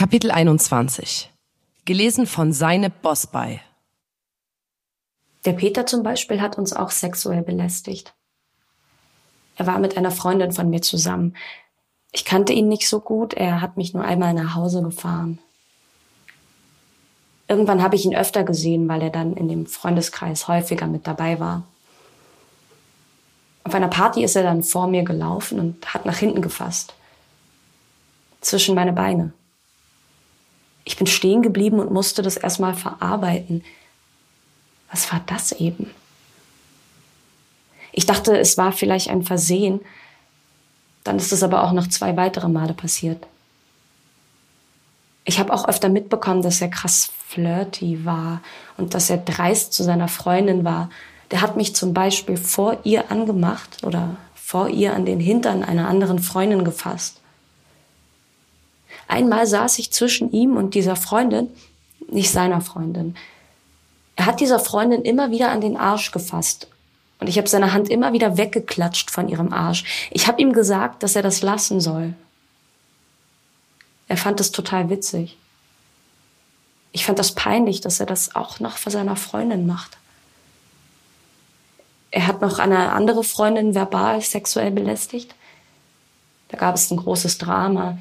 Kapitel 21. Gelesen von Seineb Bosbay. Der Peter zum Beispiel hat uns auch sexuell belästigt. Er war mit einer Freundin von mir zusammen. Ich kannte ihn nicht so gut, er hat mich nur einmal nach Hause gefahren. Irgendwann habe ich ihn öfter gesehen, weil er dann in dem Freundeskreis häufiger mit dabei war. Auf einer Party ist er dann vor mir gelaufen und hat nach hinten gefasst. Zwischen meine Beine. Ich bin stehen geblieben und musste das erstmal verarbeiten. Was war das eben? Ich dachte, es war vielleicht ein Versehen. Dann ist es aber auch noch zwei weitere Male passiert. Ich habe auch öfter mitbekommen, dass er krass flirty war und dass er dreist zu seiner Freundin war. Der hat mich zum Beispiel vor ihr angemacht oder vor ihr an den Hintern einer anderen Freundin gefasst. Einmal saß ich zwischen ihm und dieser Freundin, nicht seiner Freundin. Er hat dieser Freundin immer wieder an den Arsch gefasst und ich habe seine Hand immer wieder weggeklatscht von ihrem Arsch. Ich habe ihm gesagt, dass er das lassen soll. Er fand es total witzig. Ich fand das peinlich, dass er das auch noch vor seiner Freundin macht. Er hat noch eine andere Freundin verbal sexuell belästigt. Da gab es ein großes Drama.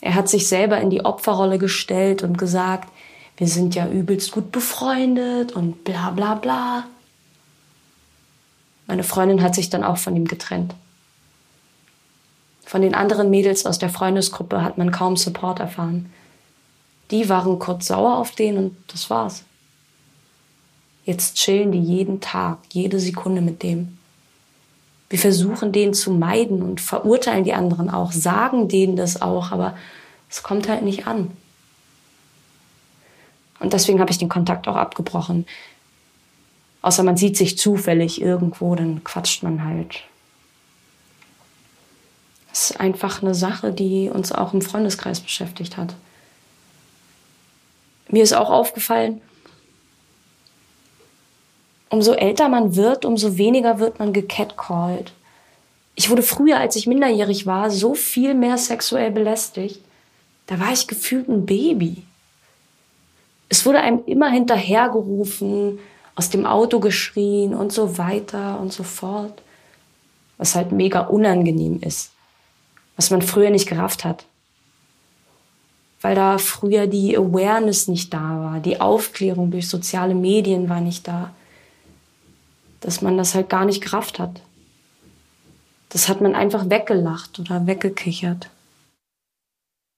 Er hat sich selber in die Opferrolle gestellt und gesagt, wir sind ja übelst gut befreundet und bla bla bla. Meine Freundin hat sich dann auch von ihm getrennt. Von den anderen Mädels aus der Freundesgruppe hat man kaum Support erfahren. Die waren kurz sauer auf den und das war's. Jetzt chillen die jeden Tag, jede Sekunde mit dem. Wir versuchen den zu meiden und verurteilen die anderen auch, sagen denen das auch, aber es kommt halt nicht an. Und deswegen habe ich den Kontakt auch abgebrochen. Außer man sieht sich zufällig irgendwo, dann quatscht man halt. Das ist einfach eine Sache, die uns auch im Freundeskreis beschäftigt hat. Mir ist auch aufgefallen, umso älter man wird, umso weniger wird man gecatcalled. Ich wurde früher, als ich minderjährig war, so viel mehr sexuell belästigt. Da war ich gefühlt ein Baby. Es wurde einem immer hinterhergerufen, aus dem Auto geschrien und so weiter und so fort. Was halt mega unangenehm ist. Was man früher nicht gerafft hat. Weil da früher die Awareness nicht da war. Die Aufklärung durch soziale Medien war nicht da dass man das halt gar nicht gerafft hat. Das hat man einfach weggelacht oder weggekichert.